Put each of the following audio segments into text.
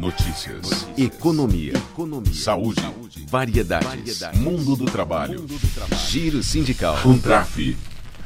Notícias. Notícias. Economia. Economia. Saúde. Saúde. Variedades. Variedades. Mundo do trabalho. Mundo do trabalho. Giro sindical. Contraf.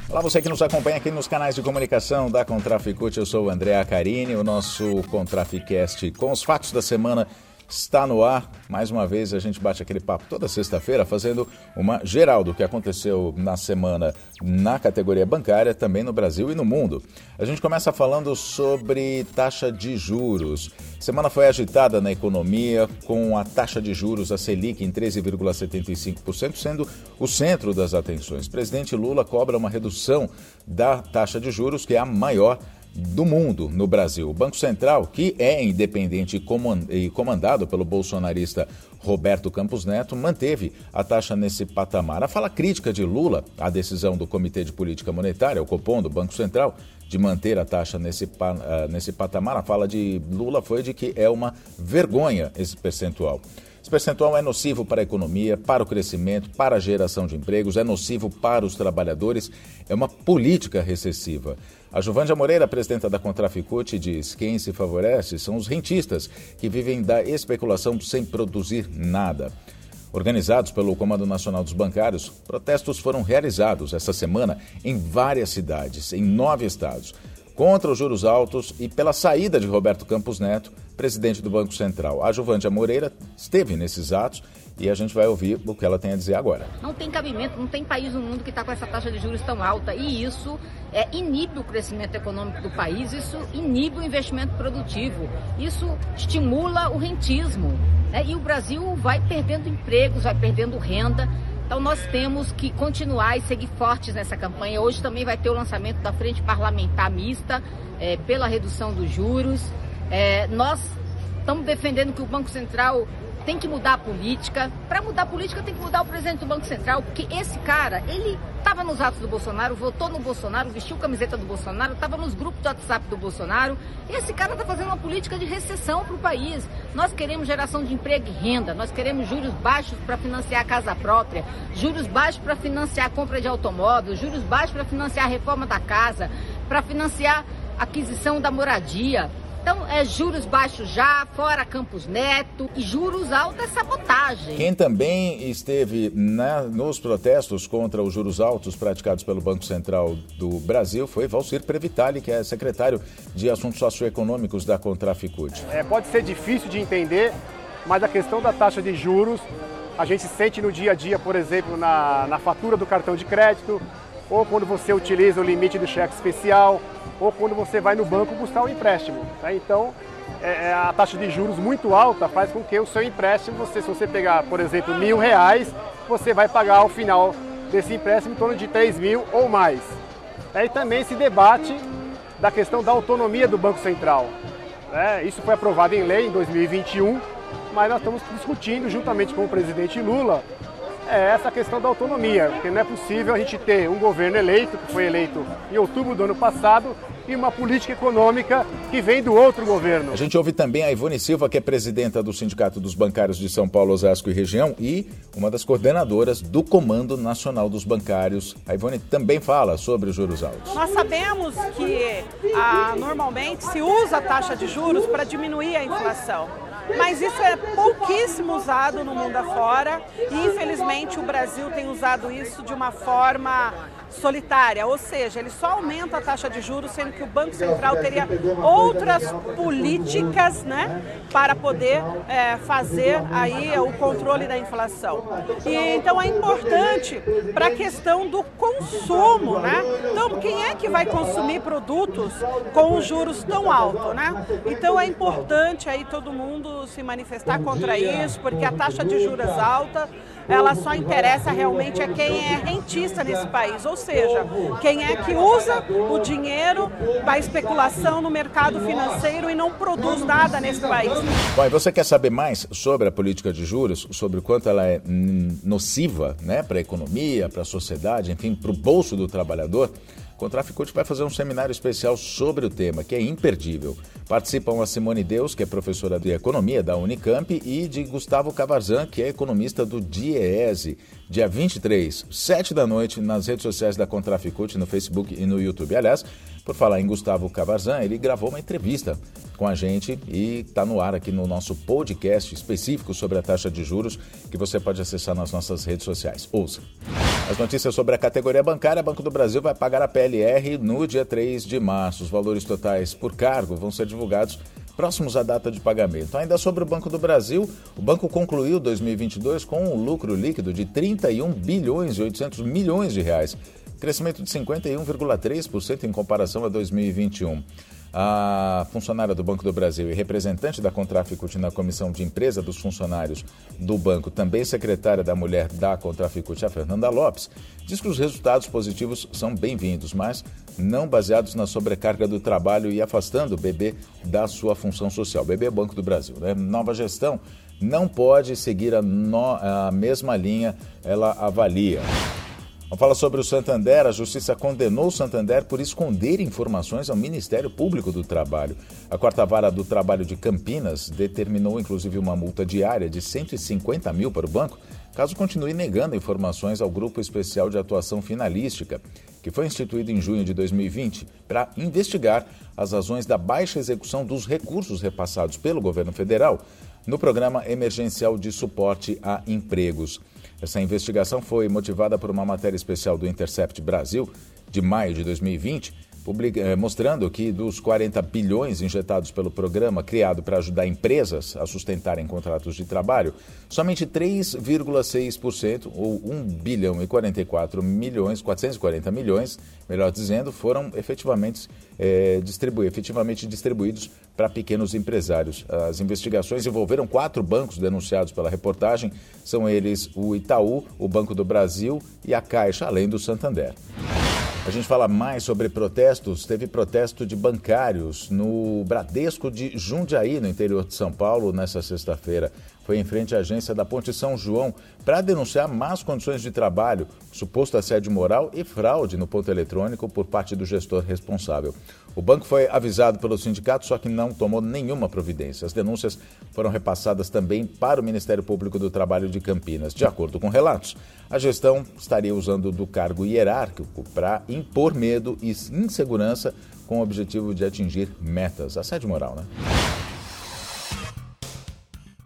Olá, você que nos acompanha aqui nos canais de comunicação da Contraficute. Eu sou o André Acarini, o nosso Contraficast com os fatos da semana está no ar. Mais uma vez a gente bate aquele papo toda sexta-feira, fazendo uma geral do que aconteceu na semana na categoria bancária, também no Brasil e no mundo. A gente começa falando sobre taxa de juros. Semana foi agitada na economia, com a taxa de juros, a Selic, em 13,75%, sendo o centro das atenções. Presidente Lula cobra uma redução da taxa de juros, que é a maior do mundo no Brasil. O Banco Central, que é independente e comandado pelo bolsonarista Roberto Campos Neto, manteve a taxa nesse patamar. A fala crítica de Lula à decisão do Comitê de Política Monetária, o Copom, do Banco Central, de manter a taxa nesse, uh, nesse patamar, a fala de Lula foi de que é uma vergonha esse percentual. Percentual é nocivo para a economia, para o crescimento, para a geração de empregos, é nocivo para os trabalhadores, é uma política recessiva. A Juvândia Moreira, presidenta da Contraficute, diz: quem se favorece são os rentistas, que vivem da especulação sem produzir nada. Organizados pelo Comando Nacional dos Bancários, protestos foram realizados esta semana em várias cidades, em nove estados contra os juros altos e pela saída de Roberto Campos Neto, presidente do Banco Central. A Juvândia Moreira esteve nesses atos e a gente vai ouvir o que ela tem a dizer agora. Não tem cabimento, não tem país no mundo que está com essa taxa de juros tão alta e isso é, inibe o crescimento econômico do país, isso inibe o investimento produtivo, isso estimula o rentismo. Né? E o Brasil vai perdendo empregos, vai perdendo renda. Então nós temos que continuar e seguir fortes nessa campanha. Hoje também vai ter o lançamento da Frente Parlamentar Mista é, pela redução dos juros. É, nós estamos defendendo que o Banco Central tem que mudar a política. Para mudar a política tem que mudar o presidente do Banco Central, porque esse cara, ele estava nos atos do Bolsonaro, votou no Bolsonaro, vestiu camiseta do Bolsonaro, estava nos grupos do WhatsApp do Bolsonaro. E esse cara está fazendo uma política de recessão para o país. Nós queremos geração de emprego e renda, nós queremos juros baixos para financiar a casa própria, juros baixos para financiar a compra de automóvel, juros baixos para financiar a reforma da casa, para financiar a aquisição da moradia. Então, é juros baixos já, fora Campos Neto, e juros altos é sabotagem. Quem também esteve na, nos protestos contra os juros altos praticados pelo Banco Central do Brasil foi Valcir Previtali, que é secretário de Assuntos Socioeconômicos da Contraficute. É, pode ser difícil de entender, mas a questão da taxa de juros a gente sente no dia a dia, por exemplo, na, na fatura do cartão de crédito, ou quando você utiliza o limite do cheque especial, ou quando você vai no banco buscar um empréstimo. Né? Então, é, é, a taxa de juros muito alta faz com que o seu empréstimo, você, se você pegar, por exemplo, mil reais, você vai pagar ao final desse empréstimo em torno de 3 mil ou mais. E também se debate da questão da autonomia do Banco Central. Né? Isso foi aprovado em lei em 2021, mas nós estamos discutindo, juntamente com o presidente Lula, é essa questão da autonomia, porque não é possível a gente ter um governo eleito, que foi eleito em outubro do ano passado, e uma política econômica que vem do outro governo. A gente ouve também a Ivone Silva, que é presidenta do Sindicato dos Bancários de São Paulo, Osasco e região e uma das coordenadoras do Comando Nacional dos Bancários. A Ivone também fala sobre os juros altos. Nós sabemos que ah, normalmente se usa a taxa de juros para diminuir a inflação mas isso é pouquíssimo usado no mundo afora. E infelizmente o Brasil tem usado isso de uma forma solitária, ou seja, ele só aumenta a taxa de juros, sendo que o Banco Central teria outras políticas né, para poder é, fazer aí o controle da inflação. E, então é importante para a questão do consumo, né? Então, quem é que vai consumir produtos com os juros tão altos, né? Então é importante aí todo mundo se manifestar contra isso, porque a taxa de juros alta ela só interessa realmente a quem é rentista nesse país, ou seja, quem é que usa o dinheiro da especulação no mercado financeiro e não produz nada nesse país. Bom, e você quer saber mais sobre a política de juros, sobre o quanto ela é nociva né, para a economia, para a sociedade, enfim, para o bolso do trabalhador? O Contraficute vai fazer um seminário especial sobre o tema, que é imperdível. Participam a Simone Deus, que é professora de economia da Unicamp, e de Gustavo Cavarzan, que é economista do DIEESE. Dia 23, 7 da noite, nas redes sociais da Contraficute, no Facebook e no YouTube. Aliás, por falar em Gustavo Cavarzan, ele gravou uma entrevista com a gente e está no ar aqui no nosso podcast específico sobre a taxa de juros que você pode acessar nas nossas redes sociais. Ouça. As notícias sobre a categoria bancária, Banco do Brasil vai pagar a PLR no dia 3 de março. Os valores totais por cargo vão ser divulgados próximos à data de pagamento. Ainda sobre o Banco do Brasil, o banco concluiu 2022 com um lucro líquido de 31 bilhões e 800 milhões de reais crescimento de 51,3% em comparação a 2021. A funcionária do Banco do Brasil e representante da Contraficute na Comissão de Empresa dos Funcionários do Banco, também secretária da Mulher da Contraficute, a Fernanda Lopes, diz que os resultados positivos são bem-vindos, mas não baseados na sobrecarga do trabalho e afastando o BB da sua função social. BB é Banco do Brasil. Né? Nova gestão não pode seguir a, no, a mesma linha, ela avalia. Vamos falar sobre o Santander. A Justiça condenou o Santander por esconder informações ao Ministério Público do Trabalho. A quarta vara do trabalho de Campinas determinou, inclusive, uma multa diária de 150 mil para o banco, caso continue negando informações ao Grupo Especial de Atuação Finalística, que foi instituído em junho de 2020 para investigar as razões da baixa execução dos recursos repassados pelo governo federal no Programa Emergencial de Suporte a Empregos. Essa investigação foi motivada por uma matéria especial do Intercept Brasil, de maio de 2020, publica, eh, mostrando que dos 40 bilhões injetados pelo programa criado para ajudar empresas a sustentarem contratos de trabalho, somente 3,6%, ou 1 bilhão e 44 milhões, 440 milhões, melhor dizendo, foram efetivamente, é, efetivamente distribuídos para pequenos empresários. As investigações envolveram quatro bancos denunciados pela reportagem, são eles o Itaú, o Banco do Brasil e a Caixa, além do Santander. A gente fala mais sobre protestos. Teve protesto de bancários no Bradesco de Jundiaí, no interior de São Paulo, nessa sexta-feira. Foi em frente à agência da Ponte São João para denunciar más condições de trabalho, suposto assédio moral e fraude no ponto eletrônico por parte do gestor responsável. O banco foi avisado pelo sindicato, só que não tomou nenhuma providência. As denúncias foram repassadas também para o Ministério Público do Trabalho de Campinas. De acordo com relatos, a gestão estaria usando do cargo hierárquico para impor medo e insegurança com o objetivo de atingir metas. Assédio moral, né?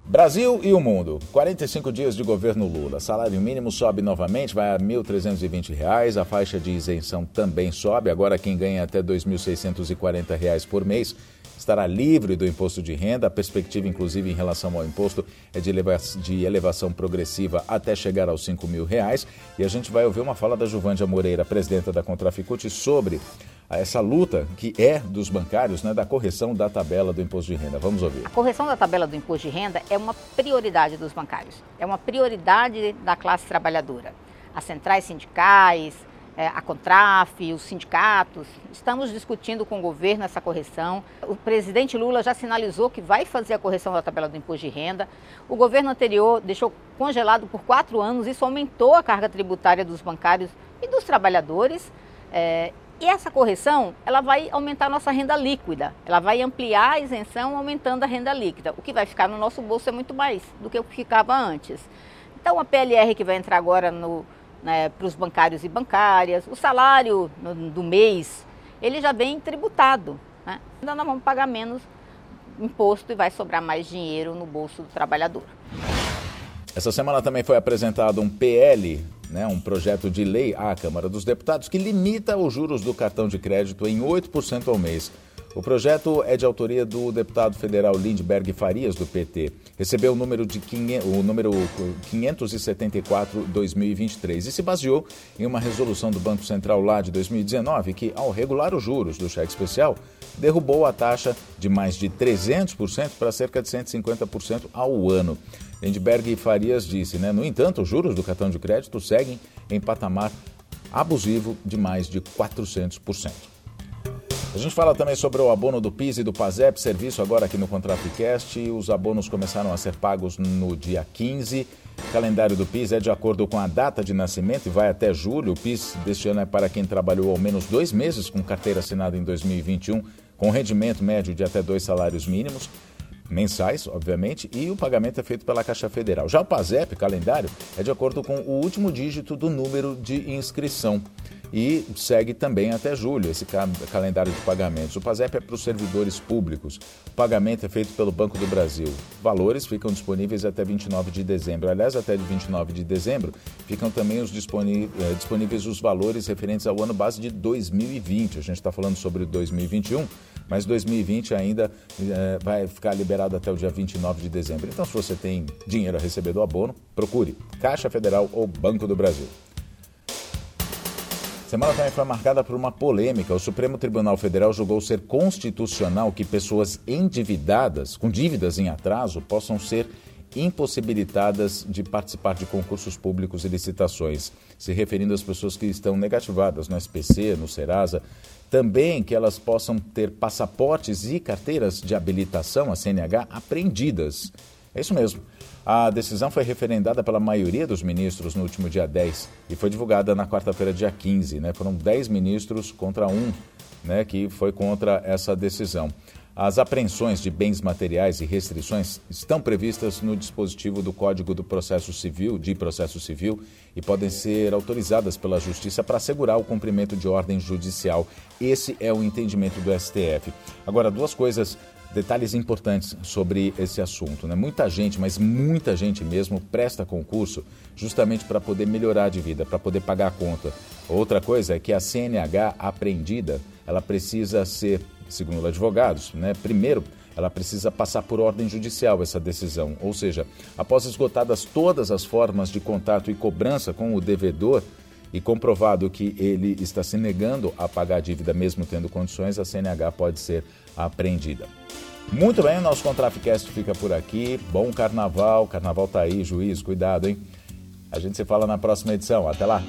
Brasil e o mundo. 45 dias de governo Lula. Salário mínimo sobe novamente, vai a R$ 1.320. A faixa de isenção também sobe. Agora quem ganha até R$ 2.640 por mês estará livre do imposto de renda. A perspectiva, inclusive, em relação ao imposto é de, de elevação progressiva até chegar aos 5 mil reais. E a gente vai ouvir uma fala da Juvândia Moreira, presidenta da Contraficute, sobre essa luta que é dos bancários, né, da correção da tabela do imposto de renda. Vamos ouvir. A correção da tabela do imposto de renda é uma prioridade dos bancários, é uma prioridade da classe trabalhadora. As centrais sindicais, é, a Contraf, os sindicatos, estamos discutindo com o governo essa correção. O presidente Lula já sinalizou que vai fazer a correção da tabela do imposto de renda. O governo anterior deixou congelado por quatro anos, isso aumentou a carga tributária dos bancários e dos trabalhadores. É, e essa correção, ela vai aumentar a nossa renda líquida, ela vai ampliar a isenção aumentando a renda líquida. O que vai ficar no nosso bolso é muito mais do que o que ficava antes. Então a PLR que vai entrar agora né, para os bancários e bancárias. O salário no, do mês, ele já vem tributado. Né? Então nós vamos pagar menos imposto e vai sobrar mais dinheiro no bolso do trabalhador. Essa semana também foi apresentado um PL, né, um projeto de lei à Câmara dos Deputados que limita os juros do cartão de crédito em 8% ao mês. O projeto é de autoria do deputado federal Lindbergh Farias, do PT. Recebeu o número, de 500, o número 574-2023 e se baseou em uma resolução do Banco Central lá de 2019 que, ao regular os juros do cheque especial, derrubou a taxa de mais de 300% para cerca de 150% ao ano. Lindbergh Farias disse, né? No entanto, os juros do cartão de crédito seguem em patamar abusivo de mais de 400%. A gente fala também sobre o abono do PIS e do PASEP, serviço agora aqui no Contraficast. Os abonos começaram a ser pagos no dia 15. O calendário do PIS é de acordo com a data de nascimento e vai até julho. O PIS deste ano é para quem trabalhou ao menos dois meses com carteira assinada em 2021, com rendimento médio de até dois salários mínimos mensais, obviamente, e o pagamento é feito pela Caixa Federal. Já o PASEP, calendário, é de acordo com o último dígito do número de inscrição e segue também até julho esse calendário de pagamentos. O PASEP é para os servidores públicos. O pagamento é feito pelo Banco do Brasil. Valores ficam disponíveis até 29 de dezembro. Aliás, até 29 de dezembro ficam também os eh, disponíveis os valores referentes ao ano base de 2020. A gente está falando sobre 2021, mas 2020 ainda é, vai ficar liberado até o dia 29 de dezembro. Então, se você tem dinheiro a receber do abono, procure Caixa Federal ou Banco do Brasil. Semana também foi marcada por uma polêmica. O Supremo Tribunal Federal julgou ser constitucional que pessoas endividadas, com dívidas em atraso, possam ser impossibilitadas de participar de concursos públicos e licitações, se referindo às pessoas que estão negativadas no SPC, no Serasa, também que elas possam ter passaportes e carteiras de habilitação, a CNH, apreendidas. É isso mesmo. A decisão foi referendada pela maioria dos ministros no último dia 10 e foi divulgada na quarta-feira, dia 15. Né? Foram 10 ministros contra um né, que foi contra essa decisão. As apreensões de bens materiais e restrições estão previstas no dispositivo do Código do Processo Civil, de Processo Civil, e podem ser autorizadas pela Justiça para assegurar o cumprimento de ordem judicial. Esse é o entendimento do STF. Agora, duas coisas detalhes importantes sobre esse assunto. Né? Muita gente, mas muita gente mesmo, presta concurso justamente para poder melhorar de vida, para poder pagar a conta. Outra coisa é que a CNH apreendida, ela precisa ser, segundo os advogados, né? primeiro, ela precisa passar por ordem judicial essa decisão. Ou seja, após esgotadas todas as formas de contato e cobrança com o devedor, e comprovado que ele está se negando a pagar a dívida mesmo tendo condições, a CNH pode ser apreendida. Muito bem, o nosso Contraficast fica por aqui. Bom carnaval, carnaval tá aí, juiz, cuidado, hein? A gente se fala na próxima edição. Até lá!